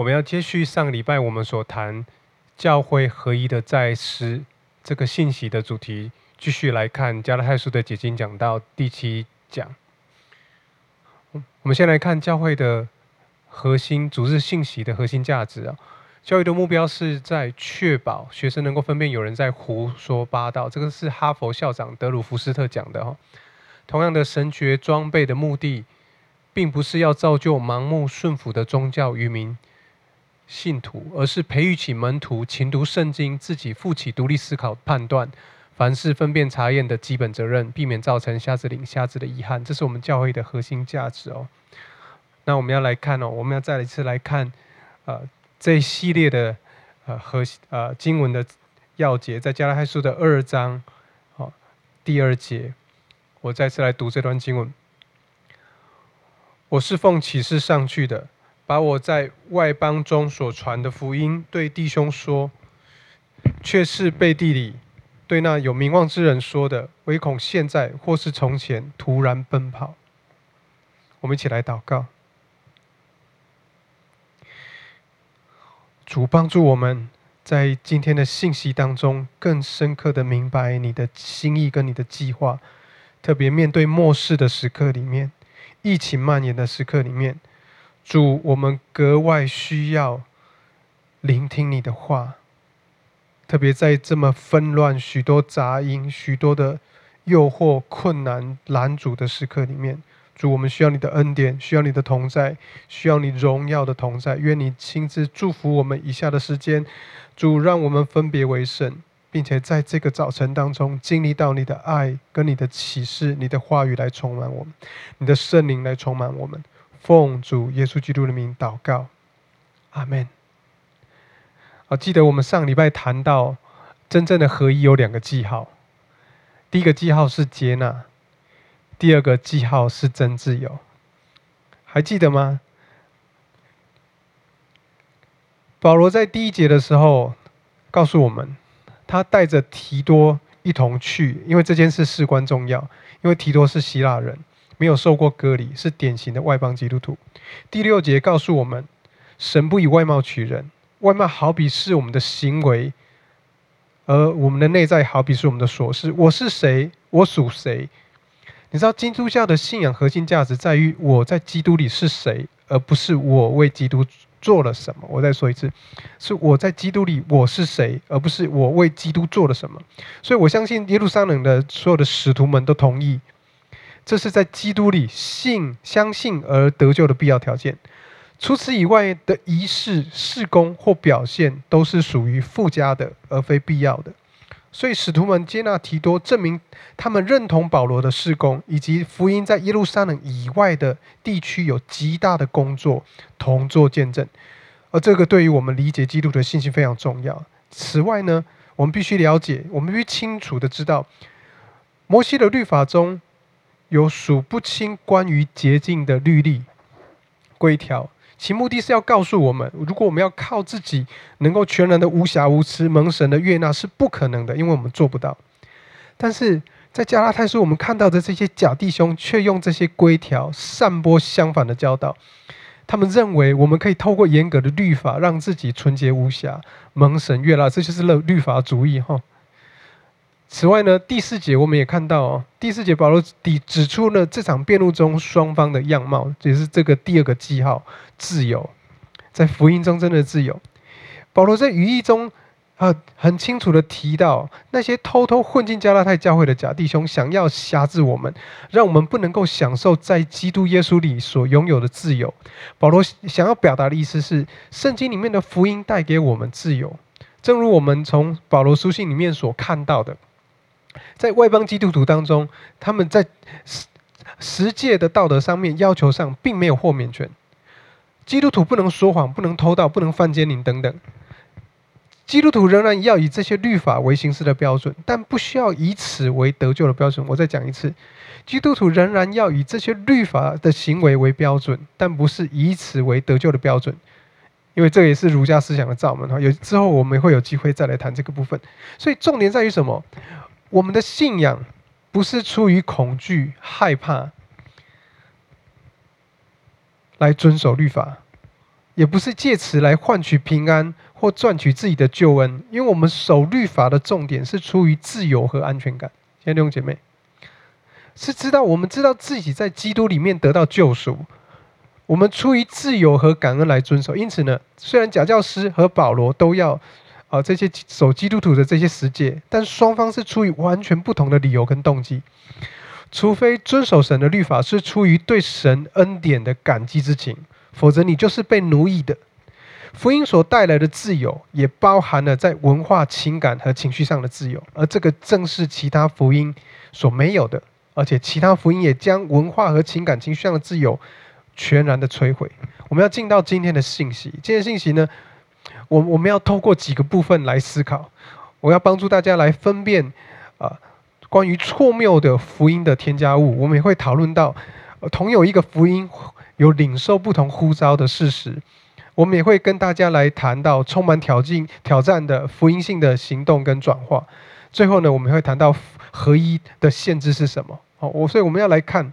我们要接续上个礼拜我们所谈教会合一的在师这个信息的主题，继续来看加拉太书的解经讲到第七讲。我们先来看教会的核心主日信息的核心价值啊。教育的目标是在确保学生能够分辨有人在胡说八道。这个是哈佛校长德鲁福斯特讲的哈。同样的，神学装备的目的，并不是要造就盲目顺服的宗教愚民信徒，而是培育起门徒勤读圣经、自己负起独立思考、判断、凡事分辨查验的基本责任，避免造成瞎子领瞎子的遗憾。这是我们教会的核心价值哦。那我们要来看哦，我们要再一次来看，呃。这一系列的呃核心呃经文的要节，在加拉太书的二章，好第二节，我再次来读这段经文。我是奉启示上去的，把我在外邦中所传的福音对弟兄说，却是背地里对那有名望之人说的，唯恐现在或是从前突然奔跑。我们一起来祷告。主帮助我们在今天的信息当中，更深刻的明白你的心意跟你的计划。特别面对末世的时刻里面，疫情蔓延的时刻里面，主，我们格外需要聆听你的话。特别在这么纷乱、许多杂音、许多的诱惑、困难拦阻的时刻里面。主，我们需要你的恩典，需要你的同在，需要你荣耀的同在。愿你亲自祝福我们以下的时间。主，让我们分别为圣，并且在这个早晨当中经历到你的爱跟你的启示、你的话语来充满我们，你的圣灵来充满我们。奉主耶稣基督的名祷告，阿门。好，记得我们上礼拜谈到真正的合一有两个记号，第一个记号是接纳。第二个记号是真自由，还记得吗？保罗在第一节的时候告诉我们，他带着提多一同去，因为这件事事关重要。因为提多是希腊人，没有受过割礼，是典型的外邦基督徒。第六节告诉我们，神不以外貌取人，外貌好比是我们的行为，而我们的内在好比是我们的琐事。我是谁？我属谁？你知道基督教的信仰核心价值在于我在基督里是谁，而不是我为基督做了什么。我再说一次，是我在基督里我是谁，而不是我为基督做了什么。所以我相信耶路撒冷的所有的使徒们都同意，这是在基督里信、相信而得救的必要条件。除此以外的仪式、事工或表现，都是属于附加的，而非必要的。所以，使徒们接纳提多，证明他们认同保罗的事工，以及福音在耶路撒冷以外的地区有极大的工作，同作见证。而这个对于我们理解基督的信息非常重要。此外呢，我们必须了解，我们必须清楚的知道，摩西的律法中有数不清关于洁净的律例规条。其目的是要告诉我们，如果我们要靠自己能够全然的无瑕无疵蒙神的悦纳是不可能的，因为我们做不到。但是在加拉太书，我们看到的这些假弟兄却用这些规条散播相反的教导。他们认为我们可以透过严格的律法让自己纯洁无瑕蒙神悦纳，这就是律律法主义哈。此外呢，第四节我们也看到哦，第四节保罗指指出了这场辩论中双方的样貌，也是这个第二个记号——自由，在福音中真的自由。保罗在语义中啊，很清楚的提到那些偷偷混进加拉太教会的假弟兄，想要辖制我们，让我们不能够享受在基督耶稣里所拥有的自由。保罗想要表达的意思是，圣经里面的福音带给我们自由，正如我们从保罗书信里面所看到的。在外邦基督徒当中，他们在十十诫的道德上面要求上，并没有豁免权。基督徒不能说谎，不能偷盗，不能犯奸淫等等。基督徒仍然要以这些律法为行事的标准，但不需要以此为得救的标准。我再讲一次，基督徒仍然要以这些律法的行为为标准，但不是以此为得救的标准。因为这也是儒家思想的造门哈。有之后我们会有机会再来谈这个部分。所以重点在于什么？我们的信仰不是出于恐惧、害怕来遵守律法，也不是借此来换取平安或赚取自己的救恩，因为我们守律法的重点是出于自由和安全感。亲爱的弟兄姐妹，是知道我们知道自己在基督里面得到救赎，我们出于自由和感恩来遵守。因此呢，虽然假教师和保罗都要啊这些守基督徒的这些十诫，但双方是出于完全不同的理由跟动机。除非遵守神的律法是出于对神恩典的感激之情。否则，你就是被奴役的。福音所带来的自由，也包含了在文化、情感和情绪上的自由，而这个正是其他福音所没有的。而且，其他福音也将文化和情感、情绪上的自由全然的摧毁。我们要进到今天的信息，今天信息呢，我我们要透过几个部分来思考。我要帮助大家来分辨啊，关于错谬的福音的添加物。我们也会讨论到，同有一个福音。有领受不同呼召的事实，我们也会跟大家来谈到充满挑战、挑战的福音性的行动跟转化。最后呢，我们会谈到合一的限制是什么？好，我所以我们要来看，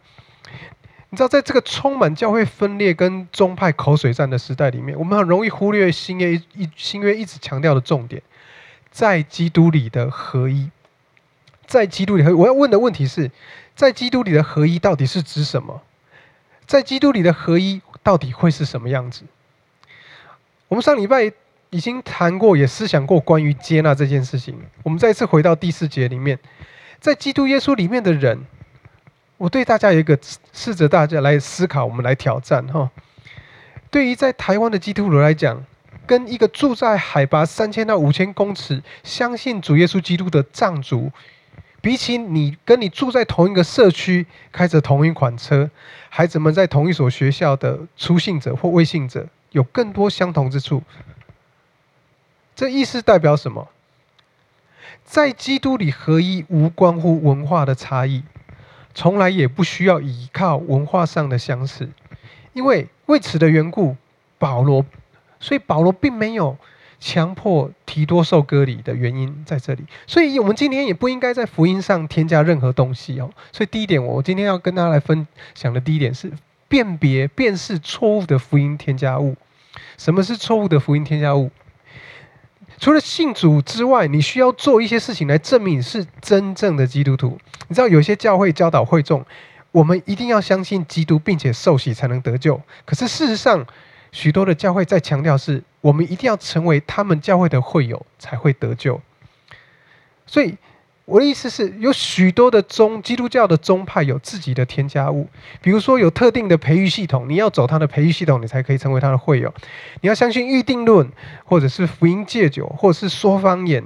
知道，在这个充满教会分裂跟宗派口水战的时代里面，我们很容易忽略新约一新约一直强调的重点，在基督里的合一。在基督里合，我要问的问题是，在基督里的合一到底是指什么？在基督里的合一到底会是什么样子？我们上礼拜已经谈过，也思想过关于接纳这件事情。我们再次回到第四节里面，在基督耶稣里面的人，我对大家有一个试着大家来思考，我们来挑战哈。对于在台湾的基督徒来讲，跟一个住在海拔三千到五千公尺、相信主耶稣基督的藏族。比起你跟你住在同一个社区，开着同一款车，孩子们在同一所学校的初信者或未信者，有更多相同之处。这意思代表什么？在基督里合一，无关乎文化的差异，从来也不需要依靠文化上的相似，因为为此的缘故，保罗，所以保罗并没有。强迫提多受割礼的原因在这里，所以我们今天也不应该在福音上添加任何东西哦。所以第一点，我今天要跟大家来分享的第一点是辨别、辨识错误的福音添加物。什么是错误的福音添加物？除了信主之外，你需要做一些事情来证明你是真正的基督徒。你知道，有些教会教导会众，我们一定要相信基督，并且受洗才能得救。可是事实上，许多的教会在强调是。我们一定要成为他们教会的会友，才会得救。所以我的意思是有许多的宗基督教的宗派有自己的添加物，比如说有特定的培育系统，你要走他的培育系统，你才可以成为他的会友。你要相信预定论，或者是福音戒酒，或者是说方言，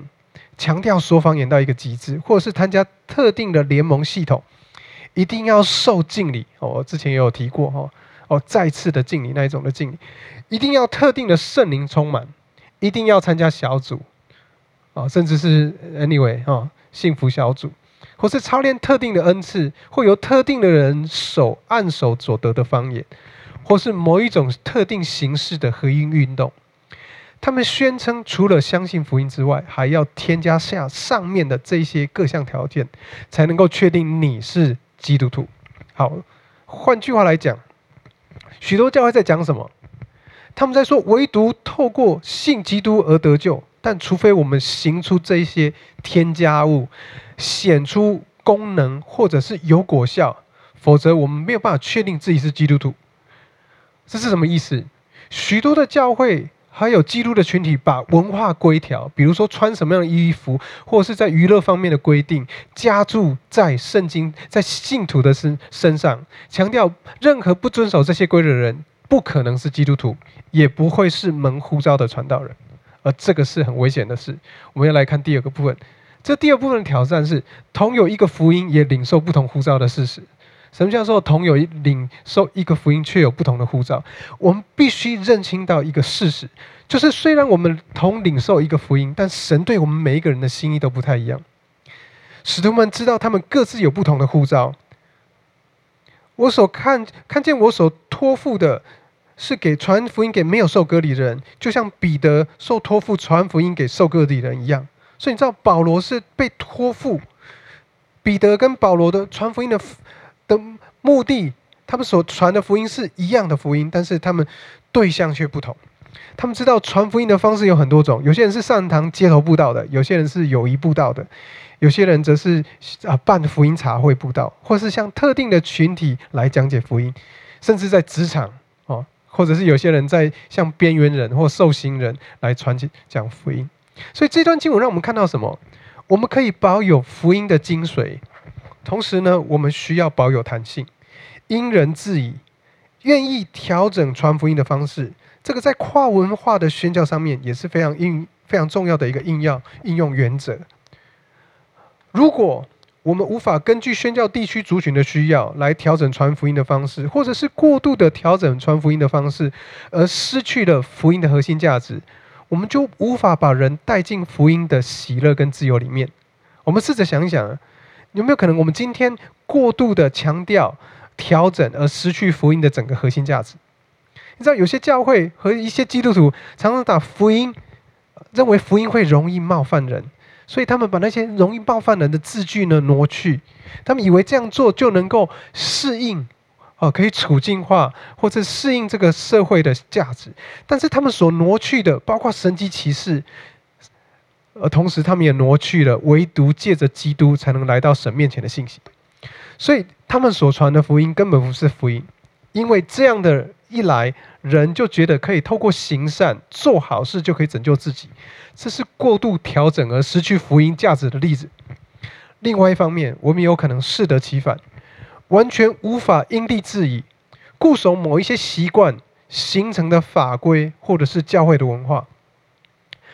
强调说方言到一个极致，或者是参加特定的联盟系统，一定要受敬礼。哦，我之前也有提过哈。哦，再次的敬礼那一种的敬礼，一定要特定的圣灵充满，一定要参加小组，啊，甚至是 anyway 啊，幸福小组，或是操练特定的恩赐，或由特定的人手按手所得的方言，或是某一种特定形式的合音运动。他们宣称，除了相信福音之外，还要添加下上面的这些各项条件，才能够确定你是基督徒。好，换句话来讲。许多教会在讲什么？他们在说，唯独透过信基督而得救。但除非我们行出这些添加物，显出功能或者是有果效，否则我们没有办法确定自己是基督徒。这是什么意思？许多的教会还有基督的群体，把文化规条，比如说穿什么样的衣服，或者是在娱乐方面的规定，加注在圣经在信徒的身身上，强调任何不遵守这些规则的人，不可能是基督徒，也不会是门呼召的传道人。而这个是很危险的事。我们要来看第二个部分。这第二部分的挑战是，同有一个福音，也领受不同呼召的事实。什么叫做同有一领受一个福音，却有不同的护照？我们必须认清到一个事实，就是虽然我们同领受一个福音，但神对我们每一个人的心意都不太一样。使徒们知道他们各自有不同的护照。我所看看见我所托付的。是给传福音给没有受割礼的人，就像彼得受托付传福音给受割礼人一样。所以你知道保罗是被托付，彼得跟保罗的传福音的的目的，他们所传的福音是一样的福音，但是他们对象却不同。他们知道传福音的方式有很多种，有些人是上堂街头布道的，有些人是友谊布道的，有些人则是啊办福音茶会布道，或是向特定的群体来讲解福音，甚至在职场哦，或者是有些人在向边缘人或受刑人来传讲福音。所以这段经文让我们看到什么？我们可以保有福音的精髓，同时呢，我们需要保有弹性，因人制宜，愿意调整传福音的方式。这个在跨文化的宣教上面也是非常应非常重要的一个应用应用原则。如果我们无法根据宣教地区族群的需要来调整传福音的方式，或者是过度的调整传福音的方式，而失去了福音的核心价值，我们就无法把人带进福音的喜乐跟自由里面。我们试着想一想，有没有可能我们今天过度的强调调整，而失去福音的整个核心价值？你知道有些教会和一些基督徒常常打福音，认为福音会容易冒犯人，所以他们把那些容易冒犯人的字句呢挪去，他们以为这样做就能够适应，哦，可以处境化或者适应这个社会的价值。但是他们所挪去的，包括神级骑士，而同时他们也挪去了唯独借着基督才能来到神面前的信息。所以他们所传的福音根本不是福音，因为这样的。一来，人就觉得可以透过行善、做好事就可以拯救自己，这是过度调整而失去福音价值的例子。另外一方面，我们有可能适得其反，完全无法因地制宜，固守某一些习惯形成的法规，或者是教会的文化。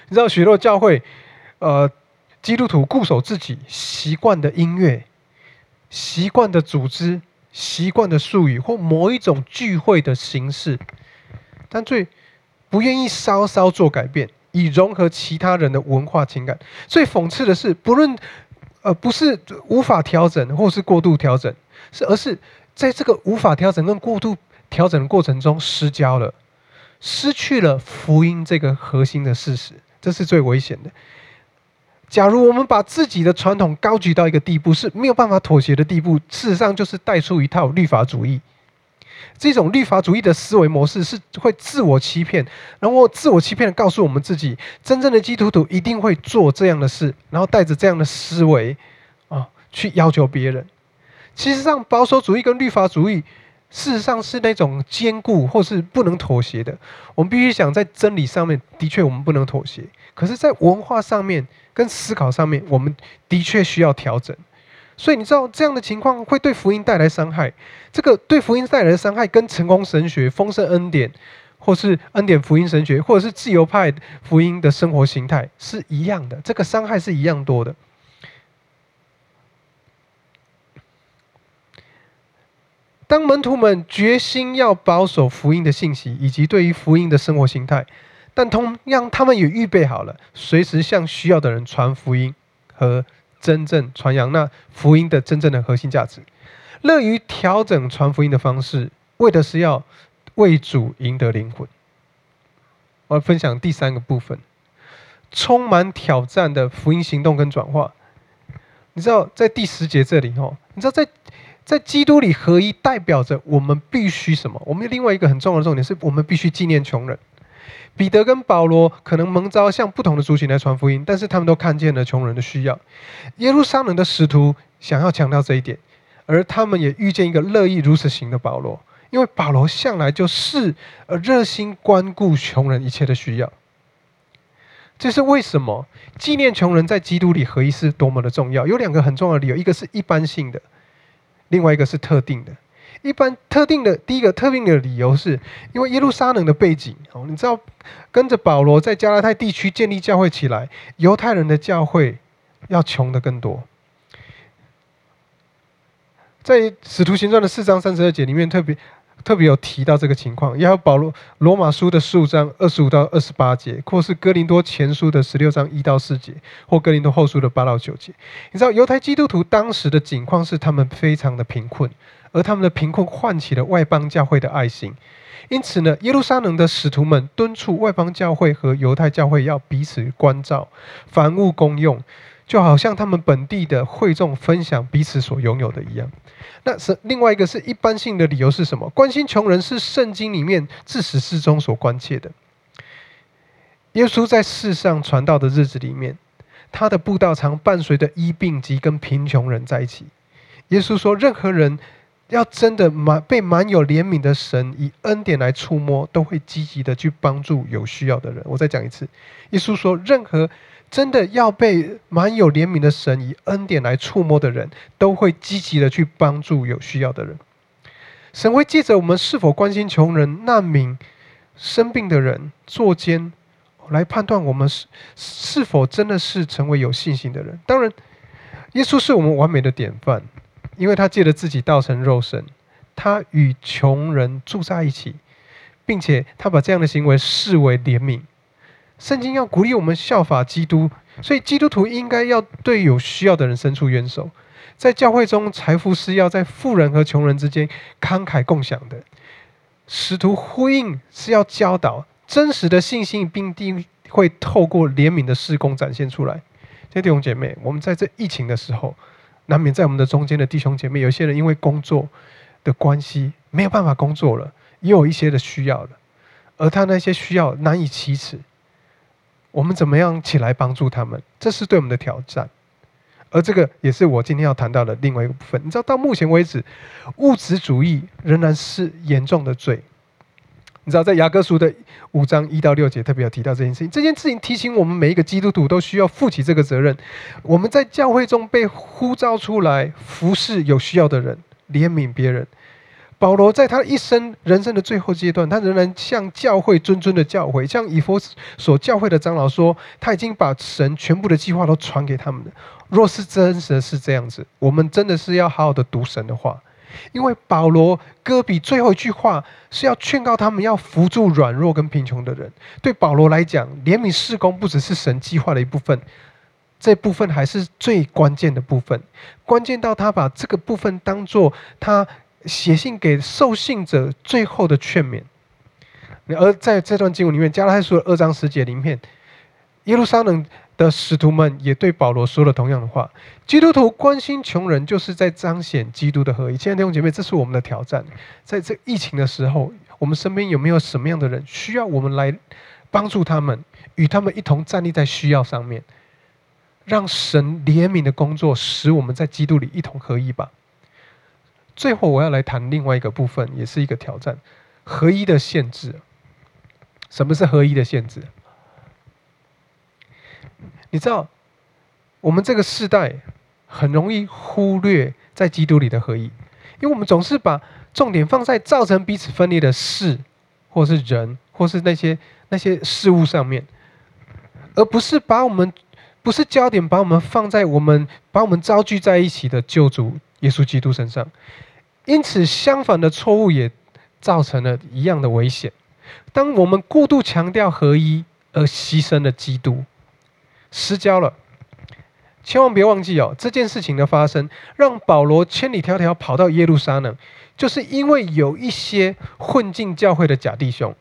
你知道，许多教会，呃，基督徒固守自己习惯的音乐、习惯的组织。习惯的术语或某一种聚会的形式，但最不愿意稍稍做改变，以融合其他人的文化情感。最讽刺的是，不论呃不是无法调整，或是过度调整，是而是在这个无法调整跟过度调整的过程中失焦了，失去了福音这个核心的事实，这是最危险的。假如我们把自己的传统高举到一个地步是没有办法妥协的地步，事实上就是带出一套律法主义。这种律法主义的思维模式是会自我欺骗，然后自我欺骗告诉我们自己，真正的基督徒一定会做这样的事，然后带着这样的思维啊去要求别人。其实上，保守主义跟律法主义事实上是那种坚固或是不能妥协的。我们必须想在真理上面，的确我们不能妥协，可是，在文化上面。跟思考上面，我们的确需要调整。所以你知道这样的情况会对福音带来伤害。这个对福音带来的伤害，跟成功神学、丰盛恩典，或是恩典福音神学，或者是自由派福音的生活形态是一样的。这个伤害是一样多的。当门徒们决心要保守福音的信息，以及对于福音的生活形态。但同样，他们也预备好了，随时向需要的人传福音和真正传扬那福音的真正的核心价值，乐于调整传福音的方式，为的是要为主赢得灵魂。我要分享第三个部分，充满挑战的福音行动跟转化。你知道，在第十节这里哦，你知道在在基督里合一，代表着我们必须什么？我们另外一个很重要的重点是我们必须纪念穷人。彼得跟保罗可能蒙召向不同的族群来传福音，但是他们都看见了穷人的需要。耶路撒冷的使徒想要强调这一点，而他们也遇见一个乐意如此行的保罗，因为保罗向来就是呃热心关顾穷人一切的需要。这是为什么纪念穷人在基督里合一是多么的重要？有两个很重要的理由，一个是一般性的，另外一个是特定的。一般特定的第一个特定的理由是，因为耶路撒冷的背景哦，你知道，跟着保罗在加拉太地区建立教会起来，犹太人的教会要穷的更多。在使徒行传的四章三十二节里面，特别特别有提到这个情况，也有保罗罗马书的十五章二十五到二十八节，或是哥林多前书的十六章一到四节，或哥林多后书的八到九节。你知道，犹太基督徒当时的境况是他们非常的贫困。而他们的贫困唤起了外邦教会的爱心，因此呢，耶路撒冷的使徒们敦促外邦教会和犹太教会要彼此关照，凡物公用，就好像他们本地的会众分享彼此所拥有的一样。那是另外一个是一般性的理由是什么？关心穷人是圣经里面自始至终所关切的。耶稣在世上传道的日子里面，他的布道常伴随着医病及跟贫穷人在一起。耶稣说，任何人要真的满被满有怜悯的神以恩典来触摸，都会积极的去帮助有需要的人。我再讲一次，耶稣说，任何真的要被满有怜悯的神以恩典来触摸的人，都会积极的去帮助有需要的人。神会借着我们是否关心穷人、难民、生病的人、作奸，来判断我们是是否真的是成为有信心的人。当然，耶稣是我们完美的典范。因为他借着自己道成肉身，他与穷人住在一起，并且他把这样的行为视为怜悯。圣经要鼓励我们效法基督，所以基督徒应该要对有需要的人伸出援手。在教会中，财富是要在富人和穷人之间慷慨共享的。使徒呼应是要教导真实的信心，并定会透过怜悯的施工展现出来。弟兄姐妹，我们在这疫情的时候。难免在我们的中间的弟兄姐妹，有些人因为工作的关系没有办法工作了，也有一些的需要了，而他那些需要难以启齿，我们怎么样起来帮助他们？这是对我们的挑战，而这个也是我今天要谈到的另外一个部分。你知道，到目前为止，物质主义仍然是严重的罪。你知道，在雅各书的五章一到六节特别有提到这件事情。这件事情提醒我们，每一个基督徒都需要负起这个责任。我们在教会中被呼召出来服侍有需要的人，怜悯别人。保罗在他一生人生的最后阶段，他仍然向教会谆谆的教诲，向以弗所教会的长老说，他已经把神全部的计划都传给他们了。若是真实的是这样子，我们真的是要好好的读神的话。因为保罗戈比最后一句话是要劝告他们要扶助软弱跟贫穷的人。对保罗来讲，怜悯事工不只是神计划的一部分，这部分还是最关键的部分。关键到他把这个部分当做他写信给受信者最后的劝勉。而在这段经文里面，加拉太书的二章十节里面，耶路撒冷。的使徒们也对保罗说了同样的话：基督徒关心穷人，就是在彰显基督的合一。亲爱的弟兄姐妹，这是我们的挑战。在这疫情的时候，我们身边有没有什么样的人需要我们来帮助他们，与他们一同站立在需要上面，让神怜悯的工作使我们在基督里一同合一吧。最后，我要来谈另外一个部分，也是一个挑战：合一的限制。什么是合一的限制？你知道，我们这个时代很容易忽略在基督里的合一，因为我们总是把重点放在造成彼此分裂的事，或是人，或是那些那些事物上面，而不是把我们不是焦点，把我们放在我们把我们招聚在一起的救主耶稣基督身上。因此，相反的错误也造成了一样的危险。当我们过度强调合一，而牺牲了基督。失焦了，千万别忘记哦！这件事情的发生，让保罗千里迢迢跑到耶路撒冷，就是因为有一些混进教会的假弟兄。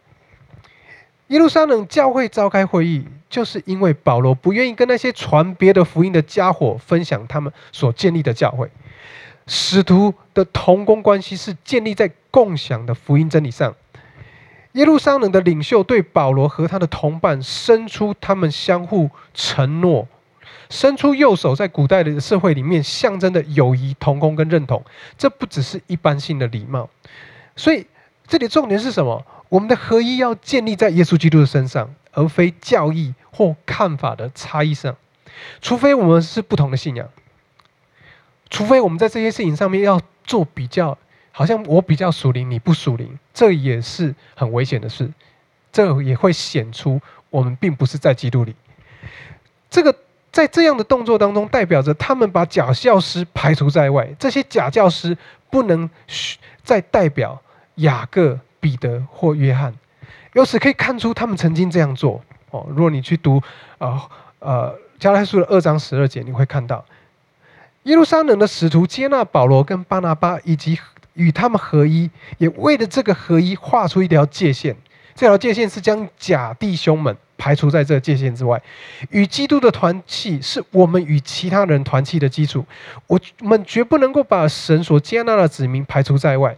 耶路撒冷教会召开会议，就是因为保罗不愿意跟那些传别的福音的家伙分享他们所建立的教会。使徒的同工关系是建立在共享的福音真理上。耶路撒冷的领袖对保罗和他的同伴伸出他们相互承诺，伸出右手，在古代的社会里面象征的友谊、同工跟认同，这不只是一般性的礼貌。所以这里重点是什么？我们的合一要建立在耶稣基督的身上，而非教义或看法的差异上。除非我们是不同的信仰，除非我们在这些事情上面要做比较。好像我比较属灵，你不属灵，这也是很危险的事。这也会显出我们并不是在基督里。这个在这样的动作当中，代表着他们把假教师排除在外。这些假教师不能再代表雅各、彼得或约翰。由此可以看出，他们曾经这样做。哦，如果你去读呃呃加拉太书的二章十二节，你会看到耶路撒冷的使徒接纳保罗跟巴拿巴以及。与他们合一，也为了这个合一画出一条界限。这条界限是将假弟兄们排除在这界限之外。与基督的团契是我们与其他人团契的基础。我们绝不能够把神所接纳的子民排除在外。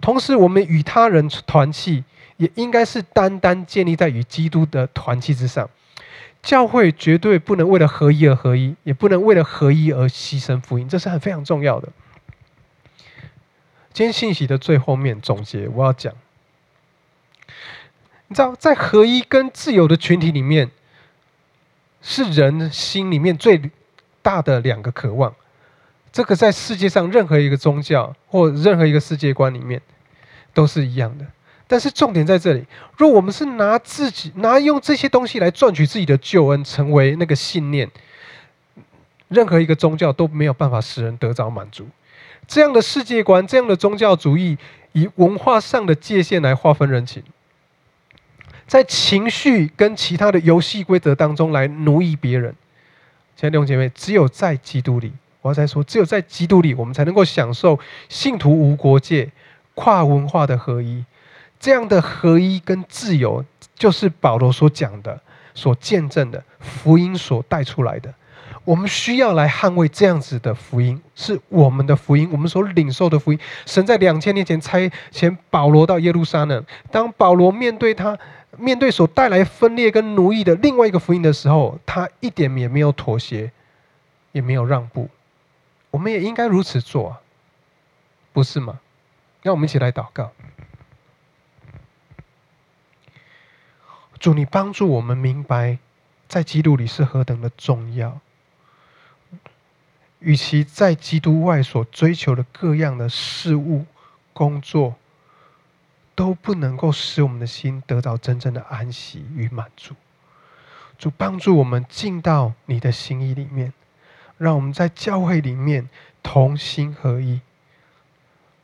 同时，我们与他人团契也应该是单单建立在与基督的团契之上。教会绝对不能为了合一而合一，也不能为了合一而牺牲福音，这是很非常重要的。今天信息的最后面总结，我要讲，你知道，在合一跟自由的群体里面，是人心里面最大的两个渴望。这个在世界上任何一个宗教或任何一个世界观里面都是一样的。但是重点在这里，若我们是拿自己拿用这些东西来赚取自己的救恩，成为那个信念，任何一个宗教都没有办法使人得着满足。这样的世界观，这样的宗教主义，以文化上的界限来划分人情，在情绪跟其他的游戏规则当中来奴役别人。亲爱的弟兄姐妹，只有在基督里，我要再说，只有在基督里，我们才能够享受信徒无国界、跨文化的合一。这样的合一跟自由，就是保罗所讲的、所见证的福音所带出来的。我们需要来捍卫这样子的福音，是我们的福音，我们所领受的福音。神在两千年前差遣保罗到耶路撒冷，当保罗面对他面对所带来分裂跟奴役的另外一个福音的时候，他一点也没有妥协，也没有让步。我们也应该如此做，不是吗？让我们一起来祷告，主，你帮助我们明白，在基督里是何等的重要。与其在基督外所追求的各样的事物、工作，都不能够使我们的心得到真正的安息与满足。主帮助我们进到你的心意里面，让我们在教会里面同心合一。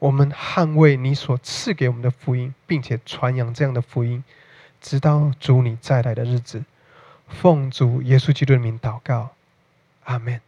我们捍卫你所赐给我们的福音，并且传扬这样的福音，直到主你再来的日子。奉主耶稣基督的名祷告，阿门。